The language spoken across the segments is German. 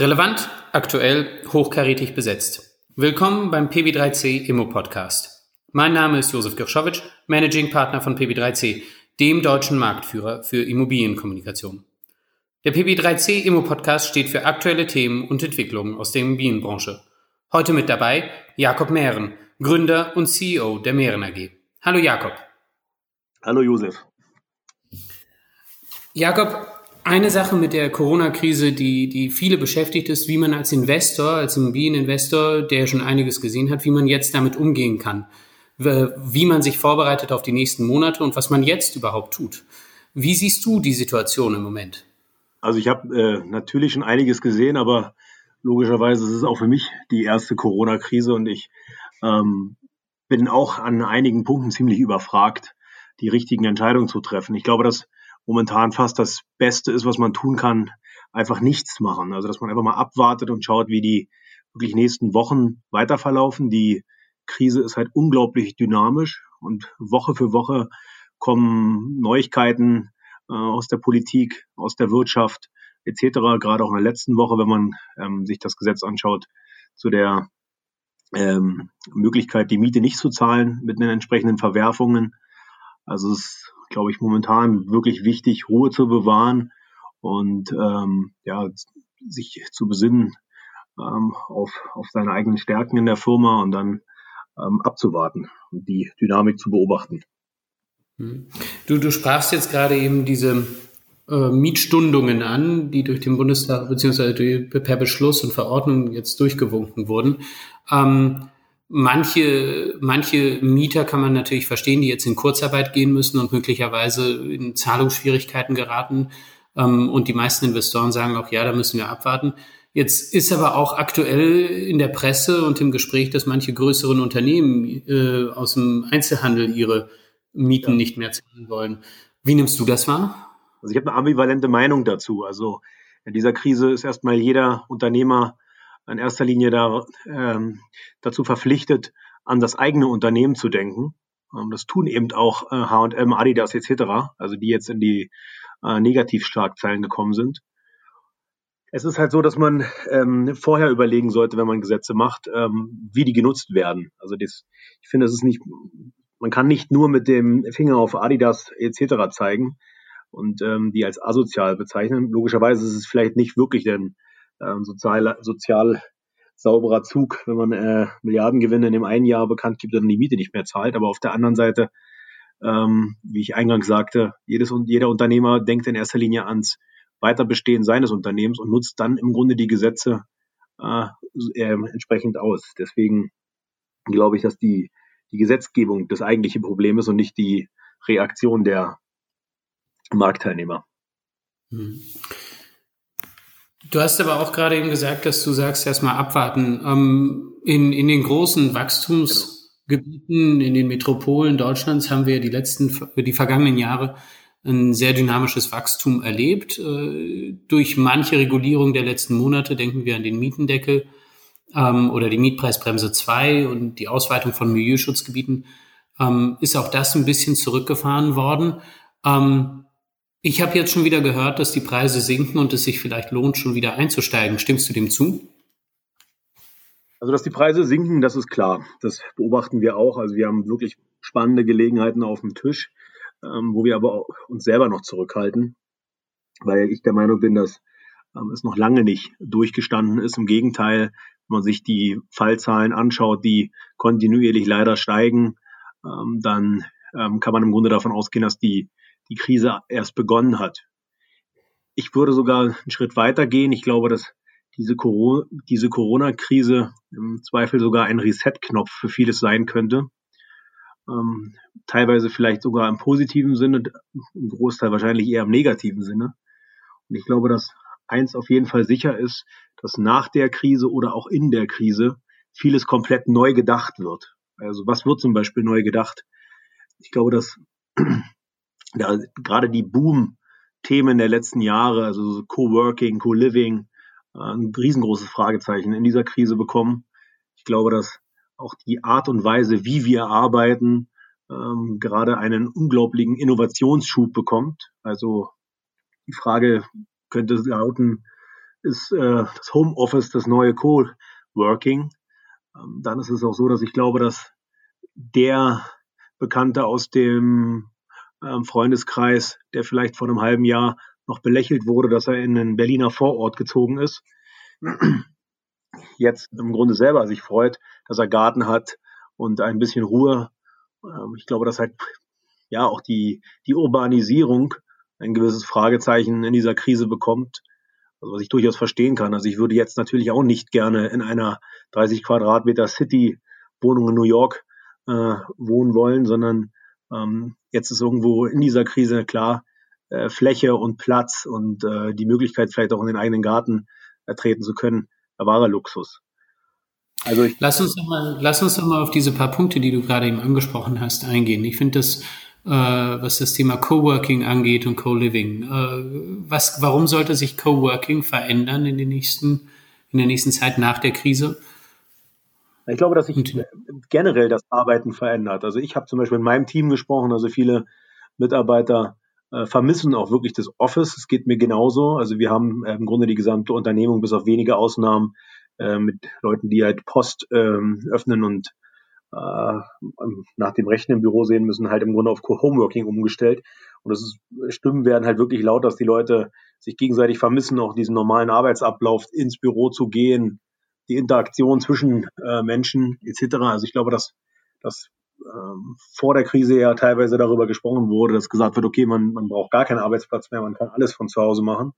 Relevant, aktuell, hochkarätig besetzt. Willkommen beim PB3C Immo Podcast. Mein Name ist Josef Girschowitsch, Managing Partner von PB3C, dem deutschen Marktführer für Immobilienkommunikation. Der PB3C Immo Podcast steht für aktuelle Themen und Entwicklungen aus der Immobilienbranche. Heute mit dabei Jakob Mehren, Gründer und CEO der Mehren AG. Hallo Jakob. Hallo Josef. Jakob, eine Sache mit der Corona-Krise, die, die viele beschäftigt ist, wie man als Investor, als Immobilieninvestor, der schon einiges gesehen hat, wie man jetzt damit umgehen kann, wie man sich vorbereitet auf die nächsten Monate und was man jetzt überhaupt tut. Wie siehst du die Situation im Moment? Also ich habe äh, natürlich schon einiges gesehen, aber logischerweise ist es auch für mich die erste Corona-Krise und ich ähm, bin auch an einigen Punkten ziemlich überfragt, die richtigen Entscheidungen zu treffen. Ich glaube, dass momentan fast das Beste ist, was man tun kann, einfach nichts machen. Also dass man einfach mal abwartet und schaut, wie die wirklich nächsten Wochen weiterverlaufen. Die Krise ist halt unglaublich dynamisch und Woche für Woche kommen Neuigkeiten äh, aus der Politik, aus der Wirtschaft etc. Gerade auch in der letzten Woche, wenn man ähm, sich das Gesetz anschaut, zu der ähm, Möglichkeit, die Miete nicht zu zahlen mit den entsprechenden Verwerfungen. Also es glaube ich, momentan wirklich wichtig, Ruhe zu bewahren und ähm, ja, sich zu besinnen ähm, auf, auf seine eigenen Stärken in der Firma und dann ähm, abzuwarten und die Dynamik zu beobachten. Hm. Du, du sprachst jetzt gerade eben diese äh, Mietstundungen an, die durch den Bundestag beziehungsweise per Beschluss und Verordnung jetzt durchgewunken wurden. Ähm, Manche, manche Mieter kann man natürlich verstehen, die jetzt in Kurzarbeit gehen müssen und möglicherweise in Zahlungsschwierigkeiten geraten. Ähm, und die meisten Investoren sagen auch, ja, da müssen wir abwarten. Jetzt ist aber auch aktuell in der Presse und im Gespräch, dass manche größeren Unternehmen äh, aus dem Einzelhandel ihre Mieten ja. nicht mehr zahlen wollen. Wie nimmst du das wahr? Also ich habe eine ambivalente Meinung dazu. Also in dieser Krise ist erstmal jeder Unternehmer in erster Linie da, ähm, dazu verpflichtet, an das eigene Unternehmen zu denken. Ähm, das tun eben auch H&M, Adidas etc., also die jetzt in die äh, Negativschlagzeilen gekommen sind. Es ist halt so, dass man ähm, vorher überlegen sollte, wenn man Gesetze macht, ähm, wie die genutzt werden. Also das, ich finde, es ist nicht, man kann nicht nur mit dem Finger auf Adidas etc. zeigen und ähm, die als asozial bezeichnen. Logischerweise ist es vielleicht nicht wirklich denn ähm, sozial, sozial sauberer Zug, wenn man äh, Milliardengewinne in dem einen Jahr bekannt gibt und die Miete nicht mehr zahlt. Aber auf der anderen Seite, ähm, wie ich eingangs sagte, jedes und jeder Unternehmer denkt in erster Linie ans Weiterbestehen seines Unternehmens und nutzt dann im Grunde die Gesetze äh, äh, entsprechend aus. Deswegen glaube ich, dass die, die Gesetzgebung das eigentliche Problem ist und nicht die Reaktion der Marktteilnehmer. Hm. Du hast aber auch gerade eben gesagt, dass du sagst, erstmal abwarten. Ähm, in, in den großen Wachstumsgebieten, in den Metropolen Deutschlands haben wir die letzten, die vergangenen Jahre ein sehr dynamisches Wachstum erlebt. Äh, durch manche Regulierung der letzten Monate denken wir an den Mietendeckel ähm, oder die Mietpreisbremse 2 und die Ausweitung von Milieuschutzgebieten, ähm, ist auch das ein bisschen zurückgefahren worden. Ähm, ich habe jetzt schon wieder gehört, dass die Preise sinken und es sich vielleicht lohnt, schon wieder einzusteigen. Stimmst du dem zu? Also, dass die Preise sinken, das ist klar. Das beobachten wir auch. Also, wir haben wirklich spannende Gelegenheiten auf dem Tisch, ähm, wo wir aber uns selber noch zurückhalten, weil ich der Meinung bin, dass ähm, es noch lange nicht durchgestanden ist. Im Gegenteil, wenn man sich die Fallzahlen anschaut, die kontinuierlich leider steigen, ähm, dann ähm, kann man im Grunde davon ausgehen, dass die die Krise erst begonnen hat. Ich würde sogar einen Schritt weiter gehen. Ich glaube, dass diese, Corona, diese Corona-Krise im Zweifel sogar ein Reset-Knopf für vieles sein könnte. Ähm, teilweise vielleicht sogar im positiven Sinne, im Großteil wahrscheinlich eher im negativen Sinne. Und ich glaube, dass eins auf jeden Fall sicher ist, dass nach der Krise oder auch in der Krise vieles komplett neu gedacht wird. Also was wird zum Beispiel neu gedacht? Ich glaube, dass da, gerade die Boom-Themen der letzten Jahre, also so Co-working, Co-living, äh, ein riesengroßes Fragezeichen in dieser Krise bekommen. Ich glaube, dass auch die Art und Weise, wie wir arbeiten, ähm, gerade einen unglaublichen Innovationsschub bekommt. Also die Frage könnte lauten, ist äh, das Homeoffice das neue Coworking. Ähm, dann ist es auch so, dass ich glaube, dass der Bekannte aus dem ähm, Freundeskreis, der vielleicht vor einem halben Jahr noch belächelt wurde, dass er in einen Berliner Vorort gezogen ist, jetzt im Grunde selber sich freut, dass er Garten hat und ein bisschen Ruhe. Ähm, ich glaube, dass halt ja auch die, die Urbanisierung ein gewisses Fragezeichen in dieser Krise bekommt. Also was ich durchaus verstehen kann. Also ich würde jetzt natürlich auch nicht gerne in einer 30 Quadratmeter City Wohnung in New York äh, wohnen wollen, sondern ähm, jetzt ist irgendwo in dieser Krise klar äh, Fläche und Platz und äh, die Möglichkeit vielleicht auch in den eigenen Garten ertreten zu können, ein wahrer Luxus. Also ich lass uns doch mal, lass uns doch mal auf diese paar Punkte, die du gerade eben angesprochen hast, eingehen. Ich finde das äh, was das Thema Coworking angeht und Co-Living. Äh, was, warum sollte sich Coworking verändern in, den nächsten, in der nächsten Zeit nach der Krise? Ich glaube, dass sich generell das Arbeiten verändert. Also ich habe zum Beispiel in meinem Team gesprochen, also viele Mitarbeiter äh, vermissen auch wirklich das Office. Es geht mir genauso. Also wir haben äh, im Grunde die gesamte Unternehmung bis auf wenige Ausnahmen äh, mit Leuten, die halt Post ähm, öffnen und äh, nach dem Rechten im Büro sehen müssen, halt im Grunde auf Homeworking umgestellt. Und das ist, Stimmen werden halt wirklich laut, dass die Leute sich gegenseitig vermissen, auch diesen normalen Arbeitsablauf ins Büro zu gehen, die Interaktion zwischen äh, Menschen etc. Also ich glaube, dass, dass ähm, vor der Krise ja teilweise darüber gesprochen wurde, dass gesagt wird, okay, man, man braucht gar keinen Arbeitsplatz mehr, man kann alles von zu Hause machen.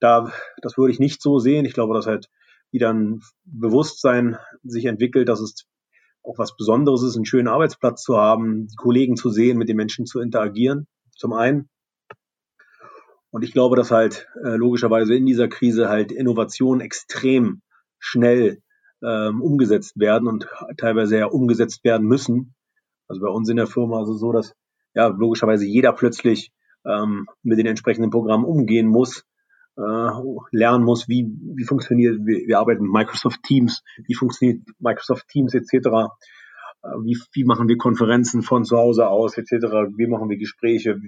Da, das würde ich nicht so sehen. Ich glaube, dass halt wieder ein Bewusstsein sich entwickelt, dass es auch was Besonderes ist, einen schönen Arbeitsplatz zu haben, Kollegen zu sehen, mit den Menschen zu interagieren, zum einen. Und ich glaube, dass halt äh, logischerweise in dieser Krise halt Innovationen extrem schnell ähm, umgesetzt werden und teilweise ja umgesetzt werden müssen. Also bei uns in der Firma also so, dass ja logischerweise jeder plötzlich ähm, mit den entsprechenden Programmen umgehen muss, äh, lernen muss, wie, wie funktioniert, wir, wir arbeiten mit Microsoft Teams, wie funktioniert Microsoft Teams etc., äh, wie, wie machen wir Konferenzen von zu Hause aus etc., wie machen wir Gespräche,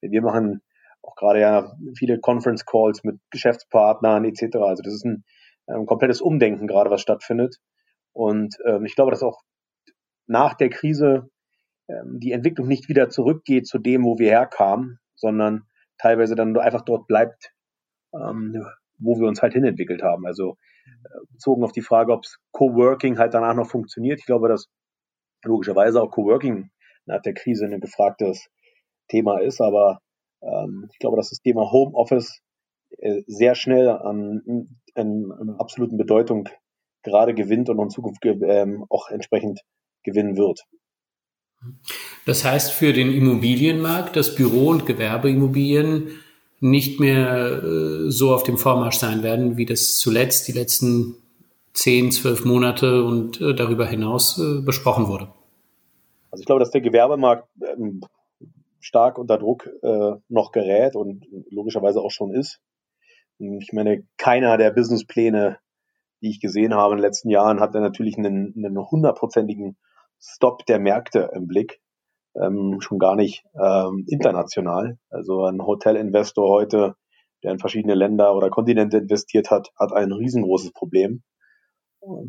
wir machen auch gerade ja viele Conference Calls mit Geschäftspartnern etc. Also das ist ein, ein komplettes Umdenken gerade, was stattfindet. Und ähm, ich glaube, dass auch nach der Krise ähm, die Entwicklung nicht wieder zurückgeht zu dem, wo wir herkamen, sondern teilweise dann einfach dort bleibt, ähm, wo wir uns halt hinentwickelt haben. Also äh, bezogen auf die Frage, ob Coworking halt danach noch funktioniert. Ich glaube, dass logischerweise auch Coworking nach der Krise ein gefragtes Thema ist, aber ähm, ich glaube, dass das Thema Homeoffice äh, sehr schnell an, an, an absoluten Bedeutung gerade gewinnt und in Zukunft ähm, auch entsprechend gewinnen wird. Das heißt für den Immobilienmarkt, dass Büro- und Gewerbeimmobilien nicht mehr äh, so auf dem Vormarsch sein werden, wie das zuletzt die letzten zehn, zwölf Monate und äh, darüber hinaus äh, besprochen wurde. Also ich glaube, dass der Gewerbemarkt ähm, stark unter Druck äh, noch gerät und logischerweise auch schon ist. Ich meine, keiner der Businesspläne, die ich gesehen habe in den letzten Jahren, hat natürlich einen, einen hundertprozentigen Stop der Märkte im Blick ähm, schon gar nicht ähm, international. Also ein Hotelinvestor heute, der in verschiedene Länder oder Kontinente investiert hat, hat ein riesengroßes Problem.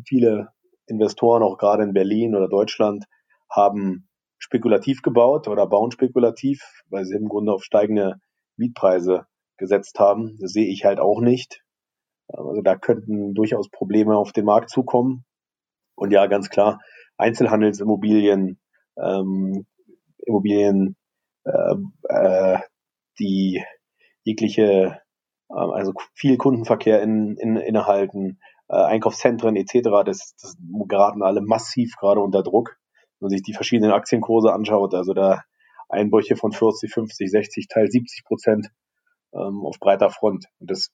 Viele Investoren, auch gerade in Berlin oder Deutschland, haben spekulativ gebaut oder bauen spekulativ, weil sie im Grunde auf steigende Mietpreise gesetzt haben. Das sehe ich halt auch nicht. Also da könnten durchaus Probleme auf den Markt zukommen. Und ja, ganz klar, Einzelhandelsimmobilien ähm, Immobilien, äh, äh, die jegliche, äh, also viel Kundenverkehr in, in, innehalten, äh, Einkaufszentren etc., das, das geraten alle massiv gerade unter Druck. Wenn man sich die verschiedenen Aktienkurse anschaut, also da Einbrüche von 40, 50, 60, Teil 70 Prozent ähm, auf breiter Front. Und das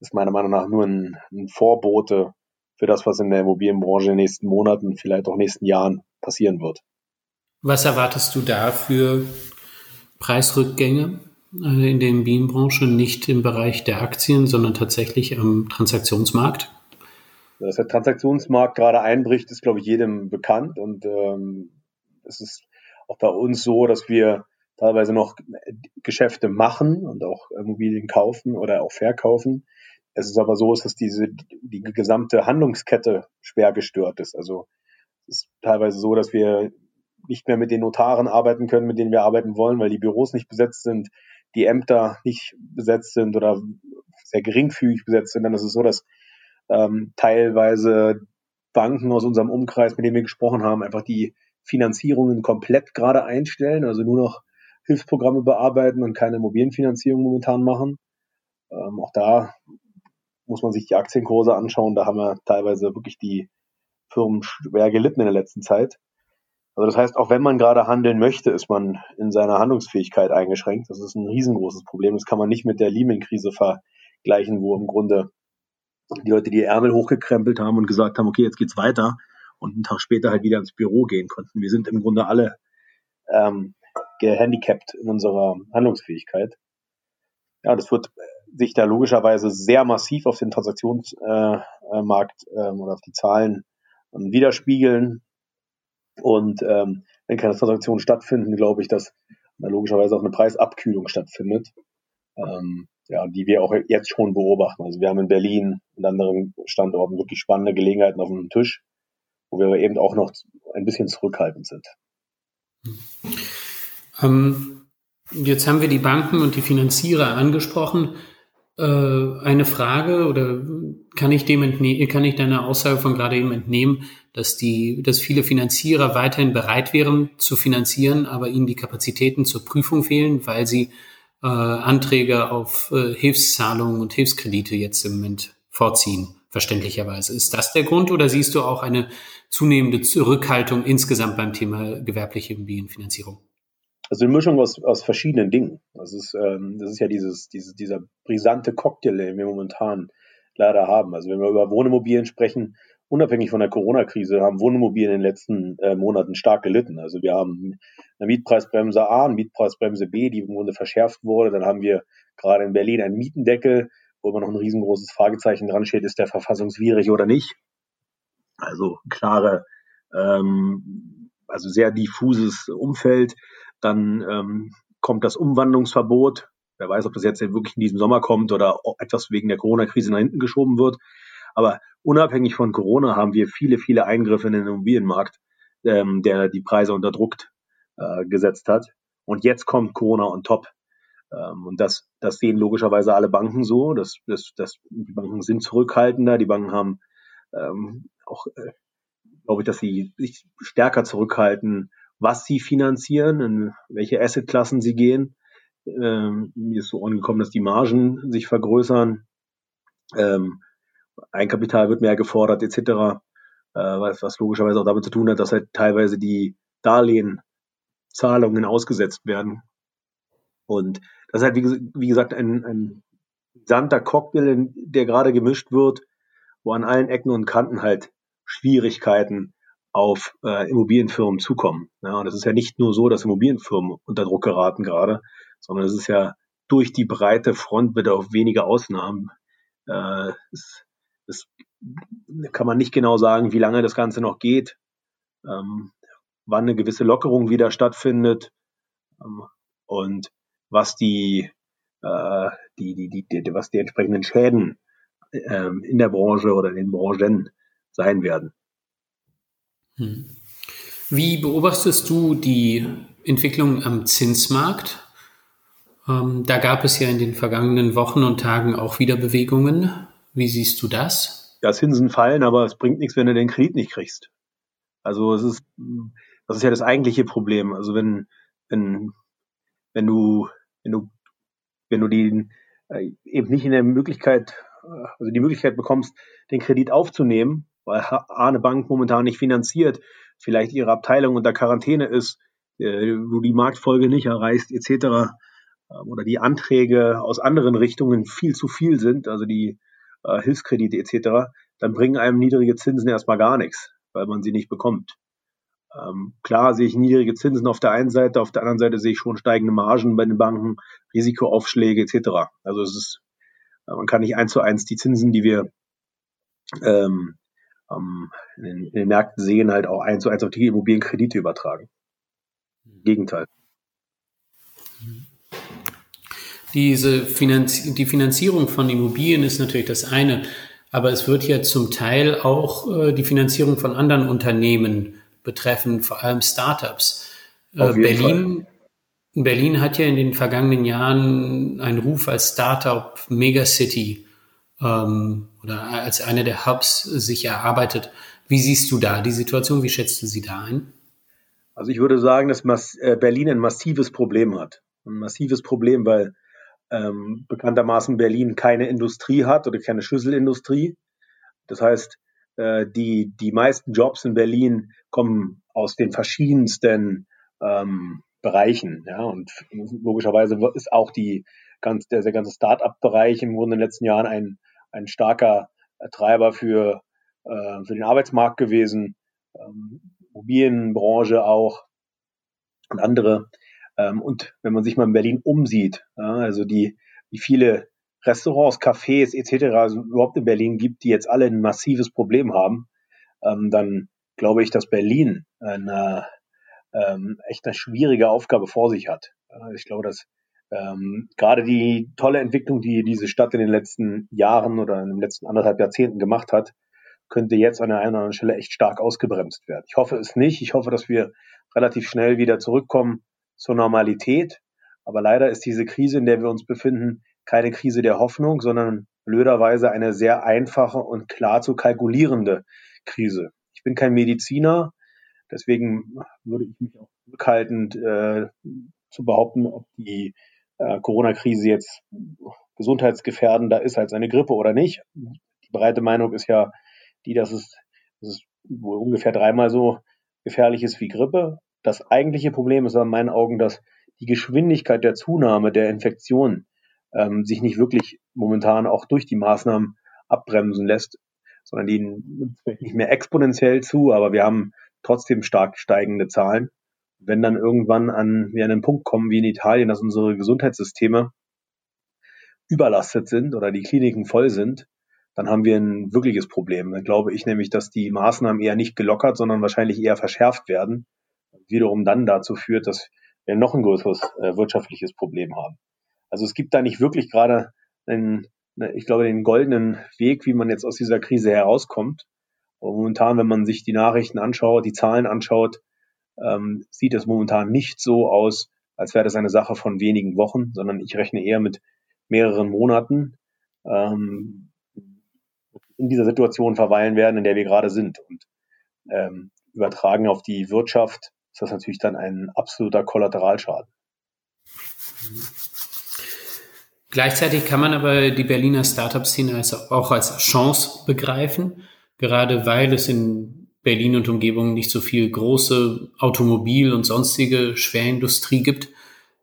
ist meiner Meinung nach nur ein, ein Vorbote für das, was in der Immobilienbranche in den nächsten Monaten, vielleicht auch nächsten Jahren passieren wird. Was erwartest du da für Preisrückgänge äh, in der Immobilienbranche, nicht im Bereich der Aktien, sondern tatsächlich am Transaktionsmarkt? Dass der Transaktionsmarkt gerade einbricht, ist, glaube ich, jedem bekannt. Und ähm, es ist auch bei uns so, dass wir teilweise noch Geschäfte machen und auch Immobilien kaufen oder auch verkaufen, Es ist aber so, dass diese, die gesamte Handlungskette schwer gestört ist. Also es ist teilweise so, dass wir nicht mehr mit den Notaren arbeiten können, mit denen wir arbeiten wollen, weil die Büros nicht besetzt sind, die Ämter nicht besetzt sind oder sehr geringfügig besetzt sind. Dann ist es so, dass ähm, teilweise Banken aus unserem Umkreis, mit denen wir gesprochen haben, einfach die Finanzierungen komplett gerade einstellen, also nur noch Hilfsprogramme bearbeiten und keine Immobilienfinanzierung momentan machen. Ähm, auch da muss man sich die Aktienkurse anschauen. Da haben wir teilweise wirklich die Firmen schwer gelitten in der letzten Zeit. Also das heißt, auch wenn man gerade handeln möchte, ist man in seiner Handlungsfähigkeit eingeschränkt. Das ist ein riesengroßes Problem. Das kann man nicht mit der Lehman-Krise vergleichen, wo im Grunde die Leute die Ärmel hochgekrempelt haben und gesagt haben, okay, jetzt geht's weiter und einen Tag später halt wieder ins Büro gehen konnten. Wir sind im Grunde alle ähm, gehandicapt in unserer Handlungsfähigkeit. Ja, das wird sich da logischerweise sehr massiv auf den Transaktionsmarkt äh, äh, oder auf die Zahlen ähm, widerspiegeln. Und ähm, wenn keine Transaktionen stattfinden, glaube ich, dass da logischerweise auch eine Preisabkühlung stattfindet. Ähm, ja, die wir auch jetzt schon beobachten. Also wir haben in Berlin und anderen Standorten wirklich spannende Gelegenheiten auf dem Tisch, wo wir eben auch noch ein bisschen zurückhaltend sind. Ähm, jetzt haben wir die Banken und die Finanzierer angesprochen. Äh, eine Frage oder kann ich dem kann ich deiner Aussage von gerade eben entnehmen, dass die, dass viele Finanzierer weiterhin bereit wären zu finanzieren, aber ihnen die Kapazitäten zur Prüfung fehlen, weil sie äh, Anträge auf äh, Hilfszahlungen und Hilfskredite jetzt im Moment vorziehen, verständlicherweise. Ist das der Grund oder siehst du auch eine zunehmende Zurückhaltung insgesamt beim Thema gewerbliche Immobilienfinanzierung? Also eine Mischung aus, aus verschiedenen Dingen. Das ist, ähm, das ist ja dieses, dieses, dieser brisante Cocktail, den wir momentan leider haben. Also wenn wir über Wohnimmobilien sprechen, unabhängig von der Corona-Krise haben Wohnimmobilien in den letzten äh, Monaten stark gelitten. Also wir haben eine Mietpreisbremse A, eine Mietpreisbremse B, die im Grunde verschärft wurde. Dann haben wir gerade in Berlin einen Mietendeckel, wo immer noch ein riesengroßes Fragezeichen dran steht, ist der verfassungswidrig oder nicht. Also klare, ähm, also sehr diffuses Umfeld. Dann ähm, kommt das Umwandlungsverbot. Wer weiß, ob das jetzt wirklich in diesem Sommer kommt oder etwas wegen der Corona-Krise nach hinten geschoben wird. Aber unabhängig von Corona haben wir viele, viele Eingriffe in den Immobilienmarkt, ähm, der die Preise unter Druck äh, gesetzt hat. Und jetzt kommt Corona on top. Ähm, und das, das sehen logischerweise alle Banken so. Das, das, das, die Banken sind zurückhaltender. Die Banken haben ähm, auch, äh, glaube ich, dass sie sich stärker zurückhalten, was sie finanzieren, in welche Assetklassen sie gehen. Ähm, mir ist so angekommen, dass die Margen sich vergrößern. Ähm, Eigenkapital wird mehr gefordert etc., äh, was, was logischerweise auch damit zu tun hat, dass halt teilweise die Darlehenzahlungen ausgesetzt werden. Und das ist halt, wie, wie gesagt, ein, ein santer Cocktail, der gerade gemischt wird, wo an allen Ecken und Kanten halt Schwierigkeiten auf äh, Immobilienfirmen zukommen. Ja, und es ist ja nicht nur so, dass Immobilienfirmen unter Druck geraten gerade, sondern es ist ja durch die breite Front bitte auf wenige Ausnahmen. Äh, es das kann man nicht genau sagen, wie lange das Ganze noch geht, ähm, wann eine gewisse Lockerung wieder stattfindet ähm, und was die, äh, die, die, die, was die entsprechenden Schäden ähm, in der Branche oder in den Branchen sein werden. Hm. Wie beobachtest du die Entwicklung am Zinsmarkt? Ähm, da gab es ja in den vergangenen Wochen und Tagen auch wieder Bewegungen. Wie siehst du das? Ja, Zinsen fallen, aber es bringt nichts, wenn du den Kredit nicht kriegst. Also es ist, das ist ja das eigentliche Problem. Also wenn, wenn, wenn du, wenn du, wenn du die äh, eben nicht in der Möglichkeit, äh, also die Möglichkeit bekommst, den Kredit aufzunehmen, weil eine Bank momentan nicht finanziert, vielleicht ihre Abteilung unter Quarantäne ist, äh, du die Marktfolge nicht erreichst, etc. Oder die Anträge aus anderen Richtungen viel zu viel sind, also die äh, Hilfskredite etc., dann bringen einem niedrige Zinsen erstmal gar nichts, weil man sie nicht bekommt. Ähm, klar sehe ich niedrige Zinsen auf der einen Seite, auf der anderen Seite sehe ich schon steigende Margen bei den Banken, Risikoaufschläge etc. Also es ist, äh, man kann nicht eins zu eins die Zinsen, die wir ähm, ähm, in, den, in, den, Märkten sehen, halt auch eins zu eins auf die Immobilienkredite übertragen. Gegenteil. diese Finanz die Finanzierung von Immobilien ist natürlich das eine, aber es wird ja zum Teil auch äh, die Finanzierung von anderen Unternehmen betreffen, vor allem Startups. Äh, Berlin, Berlin hat ja in den vergangenen Jahren einen Ruf als Startup Megacity ähm, oder als einer der Hubs sich erarbeitet. Wie siehst du da die Situation? Wie schätzt du sie da ein? Also ich würde sagen, dass äh, Berlin ein massives Problem hat. Ein massives Problem, weil ähm, bekanntermaßen Berlin keine Industrie hat oder keine Schlüsselindustrie. Das heißt, äh, die, die meisten Jobs in Berlin kommen aus den verschiedensten ähm, Bereichen. Ja, und logischerweise ist auch die ganz, der, der ganze Start-up-Bereich im in den letzten Jahren ein, ein starker Treiber für, äh, für den Arbeitsmarkt gewesen. Ähm, Immobilienbranche auch und andere. Ähm, und wenn man sich mal in Berlin umsieht, ja, also die, wie viele Restaurants, Cafés etc. Also überhaupt in Berlin gibt, die jetzt alle ein massives Problem haben, ähm, dann glaube ich, dass Berlin eine ähm, echt eine schwierige Aufgabe vor sich hat. Ich glaube, dass ähm, gerade die tolle Entwicklung, die diese Stadt in den letzten Jahren oder in den letzten anderthalb Jahrzehnten gemacht hat, könnte jetzt an der einen oder anderen Stelle echt stark ausgebremst werden. Ich hoffe es nicht. Ich hoffe, dass wir relativ schnell wieder zurückkommen zur Normalität. Aber leider ist diese Krise, in der wir uns befinden, keine Krise der Hoffnung, sondern blöderweise eine sehr einfache und klar zu kalkulierende Krise. Ich bin kein Mediziner, deswegen würde ich mich auch zurückhaltend äh, zu behaupten, ob die äh, Corona-Krise jetzt gesundheitsgefährdender ist als eine Grippe oder nicht. Die breite Meinung ist ja die, dass es, dass es wohl ungefähr dreimal so gefährlich ist wie Grippe. Das eigentliche Problem ist in meinen Augen, dass die Geschwindigkeit der Zunahme der Infektion ähm, sich nicht wirklich momentan auch durch die Maßnahmen abbremsen lässt, sondern die nimmt nicht mehr exponentiell zu, aber wir haben trotzdem stark steigende Zahlen. Wenn dann irgendwann an wir an einen Punkt kommen wie in Italien, dass unsere Gesundheitssysteme überlastet sind oder die Kliniken voll sind, dann haben wir ein wirkliches Problem. Dann glaube ich nämlich, dass die Maßnahmen eher nicht gelockert, sondern wahrscheinlich eher verschärft werden. Wiederum dann dazu führt, dass wir noch ein größeres äh, wirtschaftliches Problem haben. Also es gibt da nicht wirklich gerade einen, ne, ich glaube, den goldenen Weg, wie man jetzt aus dieser Krise herauskommt. Und momentan, wenn man sich die Nachrichten anschaut, die Zahlen anschaut, ähm, sieht es momentan nicht so aus, als wäre das eine Sache von wenigen Wochen, sondern ich rechne eher mit mehreren Monaten. Ähm, in dieser Situation verweilen werden, in der wir gerade sind. Und ähm, übertragen auf die Wirtschaft ist das natürlich dann ein absoluter Kollateralschaden. Gleichzeitig kann man aber die Berliner Startup-Szene als, auch als Chance begreifen, gerade weil es in Berlin und Umgebung nicht so viel große Automobil- und sonstige Schwerindustrie gibt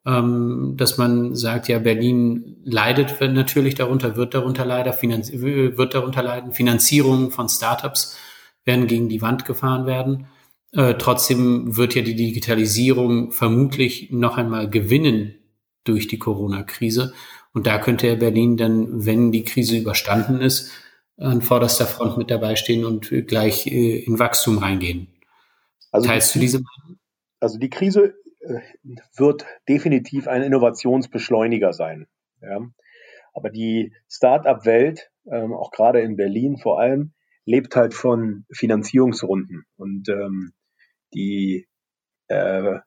ähm, dass man sagt, ja, Berlin leidet natürlich darunter, wird darunter leider, wird darunter leiden, Finanzierungen von Startups werden gegen die Wand gefahren werden. Äh, trotzdem wird ja die Digitalisierung vermutlich noch einmal gewinnen durch die Corona-Krise. Und da könnte ja Berlin dann, wenn die Krise überstanden ist, an vorderster Front mit dabei stehen und gleich äh, in Wachstum reingehen. Also Teilst du diese Meinung? Also die Krise äh, wird definitiv ein Innovationsbeschleuniger sein. Ja. Aber die Start-up-Welt, ähm, auch gerade in Berlin vor allem, lebt halt von Finanzierungsrunden. Und ähm, die, äh,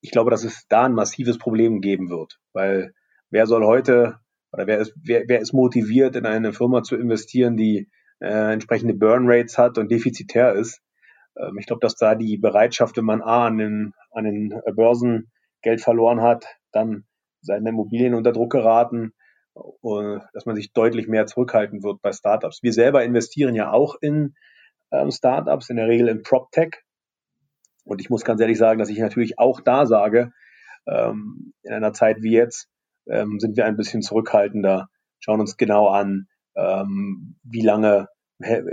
ich glaube, dass es da ein massives Problem geben wird, weil wer soll heute oder wer ist, wer, wer ist motiviert, in eine Firma zu investieren, die äh, entsprechende Burn Rates hat und defizitär ist? Ähm, ich glaube, dass da die Bereitschaft, wenn man A an den, an den Börsen Geld verloren hat, dann seine Immobilien unter Druck geraten, äh, dass man sich deutlich mehr zurückhalten wird bei Startups. Wir selber investieren ja auch in ähm, Startups, in der Regel in PropTech. Und ich muss ganz ehrlich sagen, dass ich natürlich auch da sage, ähm, in einer Zeit wie jetzt ähm, sind wir ein bisschen zurückhaltender, schauen uns genau an, ähm, wie lange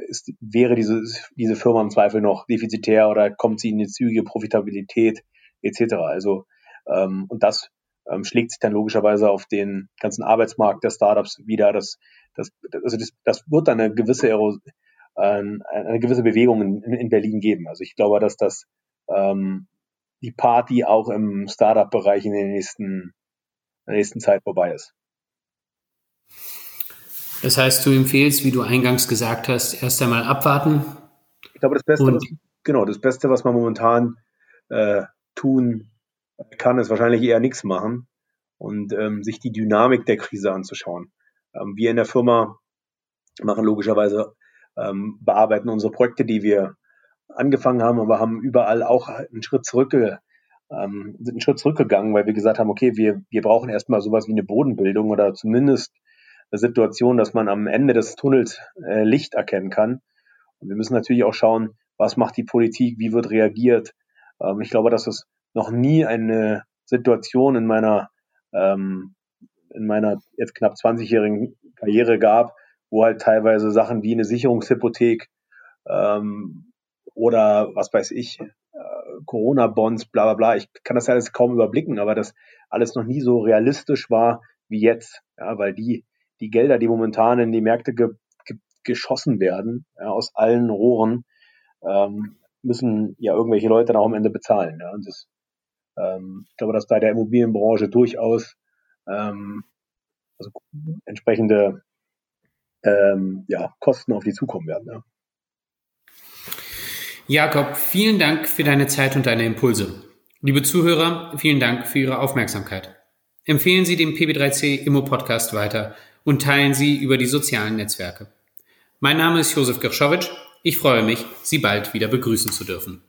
ist, wäre diese, diese Firma im Zweifel noch defizitär oder kommt sie in eine zügige Profitabilität etc. Also ähm, und das ähm, schlägt sich dann logischerweise auf den ganzen Arbeitsmarkt der Startups wieder. Das, das, also das, das wird dann eine gewisse Eros äh, eine gewisse Bewegung in, in Berlin geben. Also ich glaube, dass das ähm, die Party auch im Startup-Bereich in den nächsten der nächsten Zeit vorbei ist. Das heißt, du empfehlst, wie du eingangs gesagt hast, erst einmal abwarten. Ich glaube, das Beste, was, genau, das Beste, was man momentan äh, tun kann, ist wahrscheinlich eher nichts machen und ähm, sich die Dynamik der Krise anzuschauen. Ähm, wir in der Firma machen logischerweise, ähm, bearbeiten unsere Projekte, die wir angefangen haben, aber haben überall auch einen Schritt zurück, ähm, sind einen Schritt zurückgegangen, weil wir gesagt haben, okay, wir, wir brauchen erstmal sowas wie eine Bodenbildung oder zumindest eine Situation, dass man am Ende des Tunnels äh, Licht erkennen kann. Und wir müssen natürlich auch schauen, was macht die Politik, wie wird reagiert. Ähm, ich glaube, dass es noch nie eine Situation in meiner ähm, in meiner jetzt knapp 20-jährigen Karriere gab, wo halt teilweise Sachen wie eine Sicherungshypothek ähm, oder was weiß ich, Corona-Bonds, bla bla bla, ich kann das alles kaum überblicken, aber das alles noch nie so realistisch war wie jetzt, ja, weil die, die Gelder, die momentan in die Märkte ge, ge, geschossen werden, ja, aus allen Rohren, ähm, müssen ja irgendwelche Leute dann auch am Ende bezahlen. Ja, und das, ähm, ich glaube, dass bei der Immobilienbranche durchaus ähm, also entsprechende ähm, ja, Kosten auf die zukommen werden. Ja. Jakob, vielen Dank für deine Zeit und deine Impulse. Liebe Zuhörer, vielen Dank für Ihre Aufmerksamkeit. Empfehlen Sie den PB3C Immo Podcast weiter und teilen Sie über die sozialen Netzwerke. Mein Name ist Josef Gershowitsch. Ich freue mich, Sie bald wieder begrüßen zu dürfen.